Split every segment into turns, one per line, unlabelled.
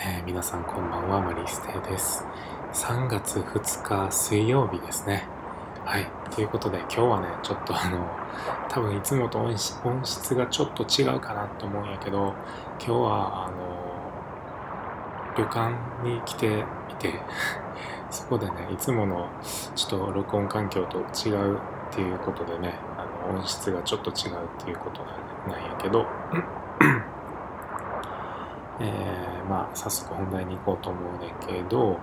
えー、皆さんこんばんは、マリステです。3月2日水曜日ですね。はい。ということで今日はね、ちょっとあの、多分いつもと音質がちょっと違うかなと思うんやけど、今日はあの、旅館に来ていて、そこでね、いつものちょっと録音環境と違うっていうことでね、あの音質がちょっと違うっていうことなんやけど、えー、まあ早速本題に行こうと思うねんけど、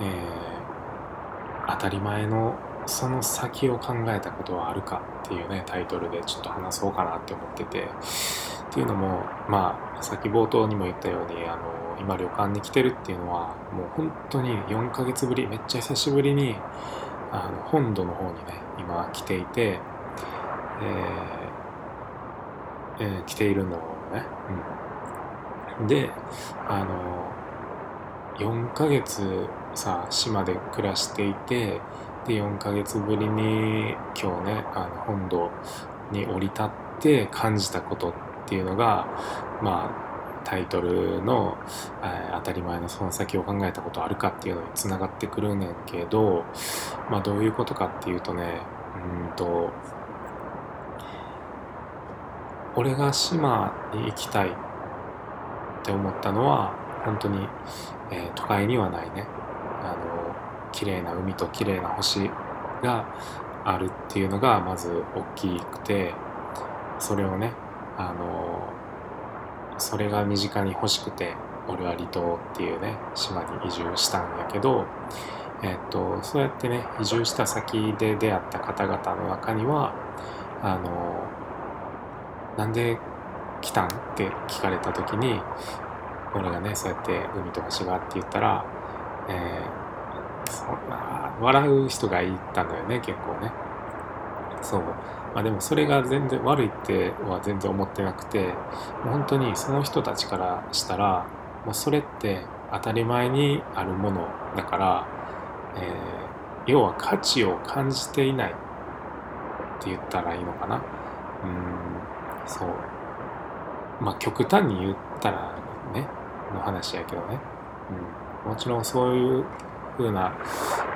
えー、当たり前のその先を考えたことはあるかっていうねタイトルでちょっと話そうかなって思ってて。っていうのもまあさっき冒頭にも言ったようにあの今旅館に来てるっていうのはもう本当に4ヶ月ぶりめっちゃ久しぶりにあの本土の方にね今来ていて、えーえー来ているのをね、うん、であの4ヶ月さ島で暮らしていてで4ヶ月ぶりに今日ねあの本土に降り立って感じたことっていうのがまあタイトルの、えー当たり前のその先を考えたことあるかっていうのにつながってくるねんけど、まあ、どういうことかっていうとねうんと俺が島に行きたいっって思ったのは本当に、えー都会にはないね。あの綺麗な海と綺麗な星があるっていうのがまず大きくてそれをねあのそれが身近に欲しくて俺は離島っていうね島に移住したんやけど、えっとそうやってね移住した先で出会った方々の中にはあのなんで来たん？って聞かれた時に俺がねそうやって海と星がって言ったら、えーそんな笑う人がいたのよね結構ね。そう。まあでもそれが全然悪いっては全然思ってなくてもう本当にその人たちからしたらもうそれって当たり前にあるものだから、えー要は価値を感じていないって言ったらいいのかな。うんそう。まあ極端に言ったらねの話やけどね、うん、もちろんそういう風な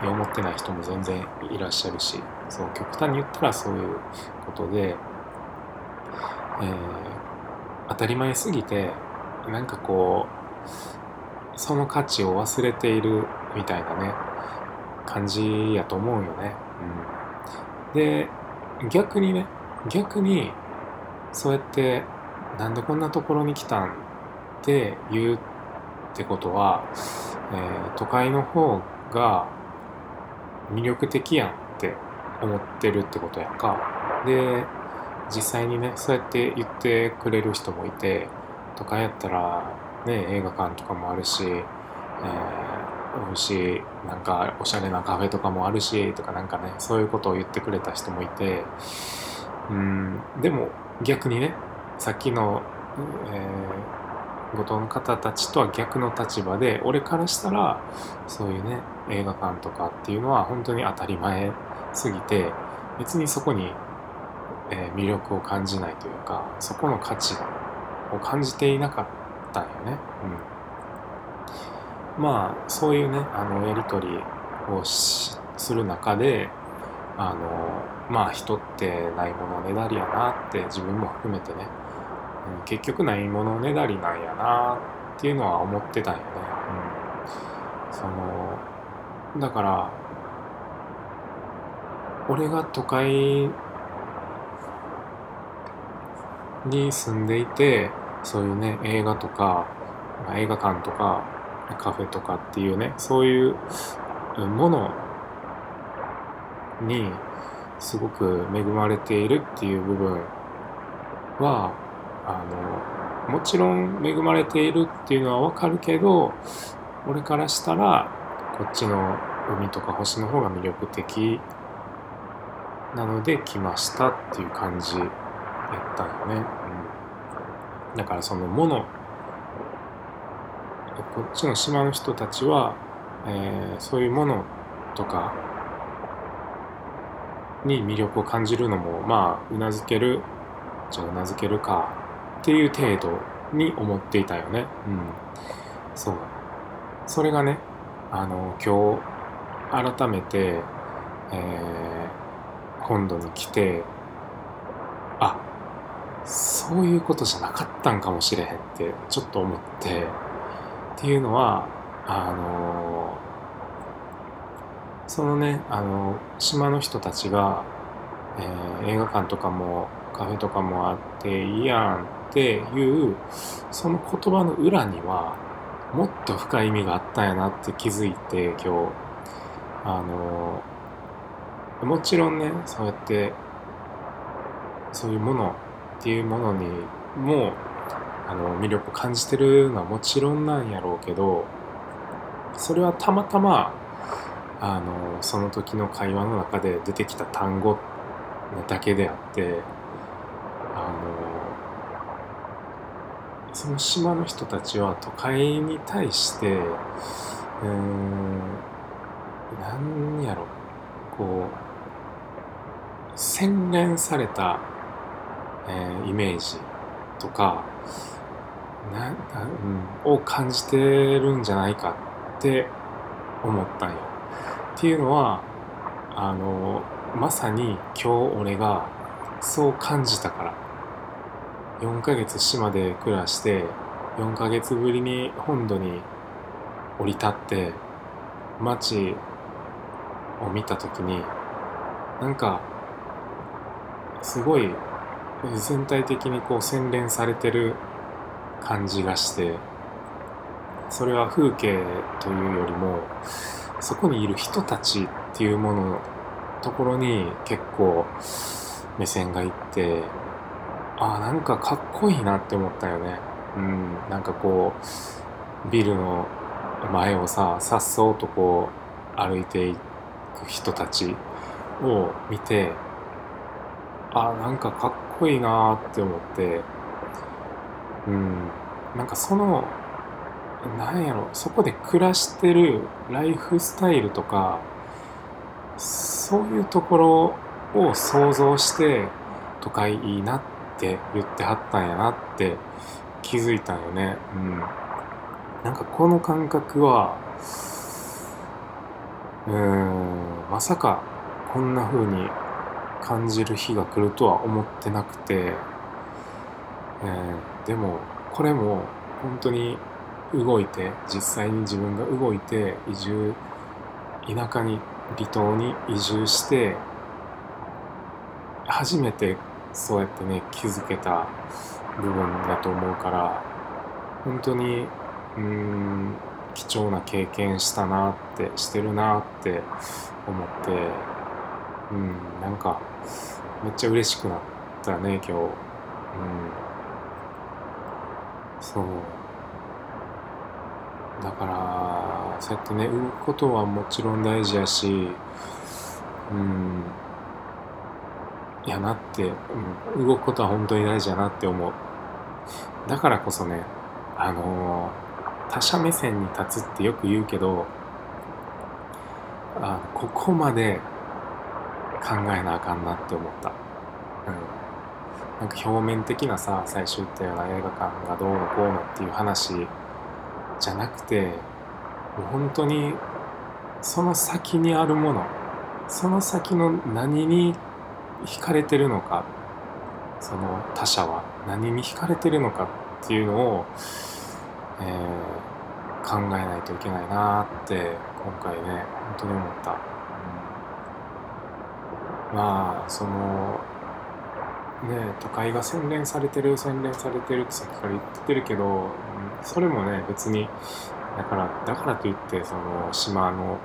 に思ってない人も全然いらっしゃるしそう極端に言ったらそういうことで、えー当たり前すぎてなんかこうその価値を忘れているみたいなね感じやと思うよね。うん、で逆にね逆にそうやってなんでこんなところに来たんって言うってことは、えー都会の方が魅力的やんって思ってるってことやんか。で実際にねそうやって言ってくれる人もいて都会やったらね映画館とかもあるし、えー、美味しいなんかおしゃれなカフェとかもあるしとかなんかねそういうことを言ってくれた人もいてうんでも逆にねさっきの、えー後藤の方たちとは逆の立場で俺からしたらそういうね映画館とかっていうのは本当に当たり前すぎて別にそこに、えー魅力を感じないというかそこの価値を感じていなかったんよね。うん、まあそういうねあのやり取りをしする中であのまあ人ってないものねだりやなって自分も含めてねうん結局ないものねだりなんやなっていうのは思ってたんよね。うん、そのだから俺が都会に住んでいてそういうね映画とか映画館とかカフェとかっていうねそういうものにすごく恵まれているっていう部分はあのもちろん恵まれているっていうのはわかるけど俺からしたらこっちの海とか星の方が魅力的なので来ましたっていう感じやったよね、うん、だからそのものこっちの島の人たちは、えーそういうものとかに魅力を感じるのもまあうなずけるじゃあうなずけるかっていう程度に思っていたよね。うん、そうそれがねあの今日改めて、えー、本土に来てあそういうことじゃなかったんかもしれへんってちょっと思って。っていうのはあのそのねあの島の人たちが、えー、映画館とかもカフェとかもあっていいやんっていうその言葉の裏にはもっと深い意味があったんやなって気づいて今日。あのもちろんねそうやってそういうものっていうものにもあの魅力を感じてるのはもちろんなんやろうけどそれはたまたまあのその時の会話の中で出てきた単語だけであってあのその島の人たちは都会に対してうーん何やろこう洗練されたえー、イメージとかなな、うん、を感じてるんじゃないかって思ったんよ。っていうのはあのまさに今日俺がそう感じたから4ヶ月島で暮らして4ヶ月ぶりに本土に降り立って街を見た時になんかすごい全体的にこう洗練されてる感じがしてそれは風景というよりもそこにいる人たちっていうもののところに結構目線がいってあなんかかっこいいなって思ったよね。うんなんかこうビルの前をささっそうとこう歩いていく人たちを見てあなんかかっこいいなって思ってうんなんかそのなんやろそこで暮らしてるライフスタイルとかそういうところを想像して都会いいなってって言ってはったんやなって気づいたんよね。うん。なんかこの感覚はうんまさかこんな風に感じる日が来るとは思ってなくて、えー、でもこれも本当に動いて実際に自分が動いて移住田舎に離島に移住して初めてそうやってね気づけた部分だと思うから本当にうん貴重な経験したなってしてるなって思ってうんなんかめっちゃ嬉しくなったね今日。うん。そう。だからそうやってね動くことはもちろん大事やしうん。やなって、うん、動くことは本当に大事やなって思うだからこそねあのー、他者目線に立つってよく言うけどあここまで考えなあかんなって思った。うん。なんか表面的なさ、最初言ったような映画館がどうのこうのっていう話じゃなくて、もう本当にその先にあるもの、その先の何に惹かれてるのか、その他者は何に惹かれてるのかっていうのを、えー、考えないといけないなって今回ね、本当に思った。うんまあそのね都会が洗練されてる洗練されてるってさっきから言ってるけど、それもね別にだからだからといってその島の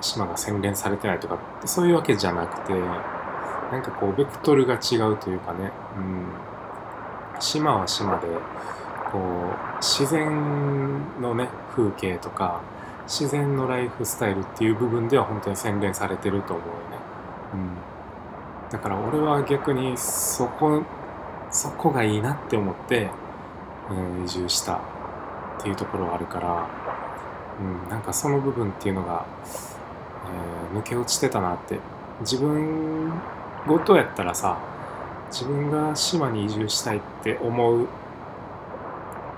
島が洗練されてないとかそういうわけじゃなくてなんかこうベクトルが違うというかね、うん、島は島でこう自然のね風景とか自然のライフスタイルっていう部分では本当に洗練されてると思うよね。うん。だから俺は逆にそこそこがいいなって思って、うん、移住したっていうところがあるから、うん、なんかその部分っていうのが、えー、抜け落ちてたなって。自分ごとやったらさ自分が島に移住したいって思う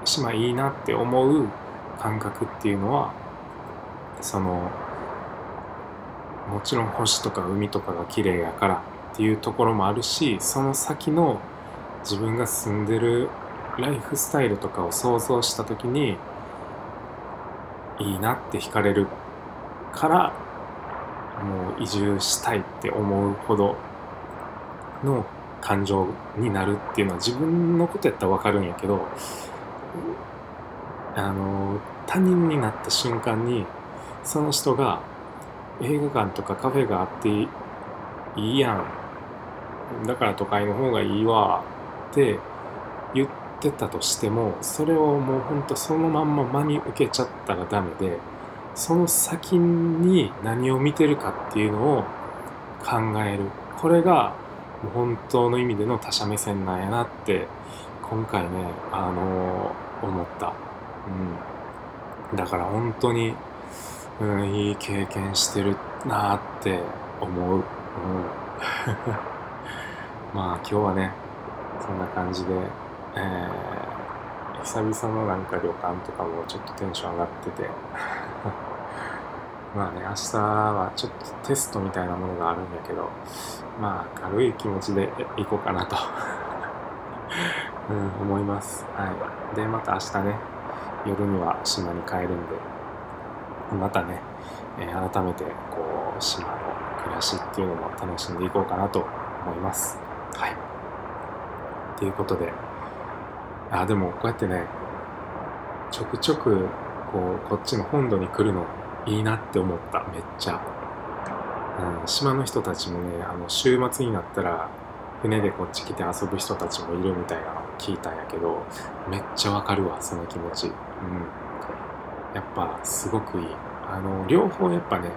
島いいなって思う感覚っていうのはそのもちろん星とか海とかが綺麗やからっていうところもあるしその先の自分が住んでるライフスタイルとかを想像した時にいいなって惹かれるからもう移住したいって思うほどの感情になるっていうのは自分のことやったら分かるんやけどあの他人になった瞬間にその人が映画館とかカフェがあっていいやん。だから都会の方がいいわって言ってたとしてもそれをもうほんとそのまんま真に受けちゃったらダメでその先に何を見てるかっていうのを考える。これが本当の意味での他者目線なんやなって今回ねあのー、思った、うん、だから本当に、うん、いい経験してるなって思う、うん、まあ今日はねそんな感じで、えー、久々のなんか旅館とかもちょっとテンション上がってて。まあね明日はちょっとテストみたいなものがあるんだけどまあ軽い気持ちで行こうかなと うん、思います。はい。で、また明日ね、夜には島に帰るんで、またね、えー、改めて、こう、島の暮らしっていうのも楽しんでいこうかなと思います。はい。ということで、あ、でもこうやってね、ちょくちょく、こう、こっちの本土に来るのいいなって思った、めっちゃ。うん、島の人たちもね、あの、週末になったら、船でこっち来て遊ぶ人たちもいるみたいなのを聞いたんやけどめっちゃわかるわその気持ち。うん。やっぱすごくいい。あの両方やっぱね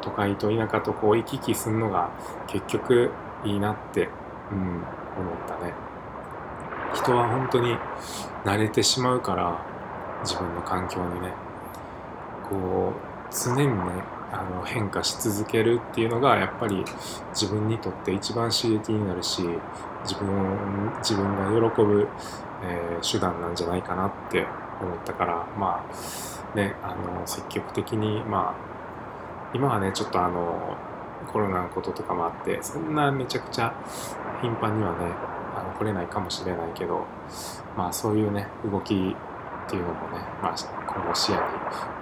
都会と田舎とこう行き来すんのが結局いいなってうん思ったね。人は本当に慣れてしまうから自分の環境にねこう常にねあの変化し続けるっていうのがやっぱり自分にとって一番刺激になるし自分自分が喜ぶ、えー、手段なんじゃないかなって思ったからまあねあの積極的にまあ今はねちょっとあのコロナのこととかもあってそんなめちゃくちゃ頻繁にはねあの来れないかもしれないけどまあそういうね動きっていうのもね、まあ、今後視野に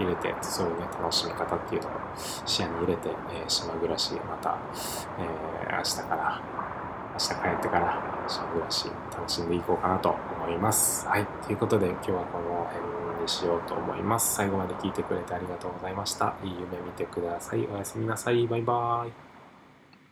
入れて、そういうね、楽しみ方っていうのも視野に入れて、えー、島暮らし、また、えー、明日から、明日帰ってから島暮らし楽しんでいこうかなと思います。はい。ということで、今日はこの辺にしようと思います。最後まで聞いてくれてありがとうございました。いい夢見てください。おやすみなさい。バイバーイ。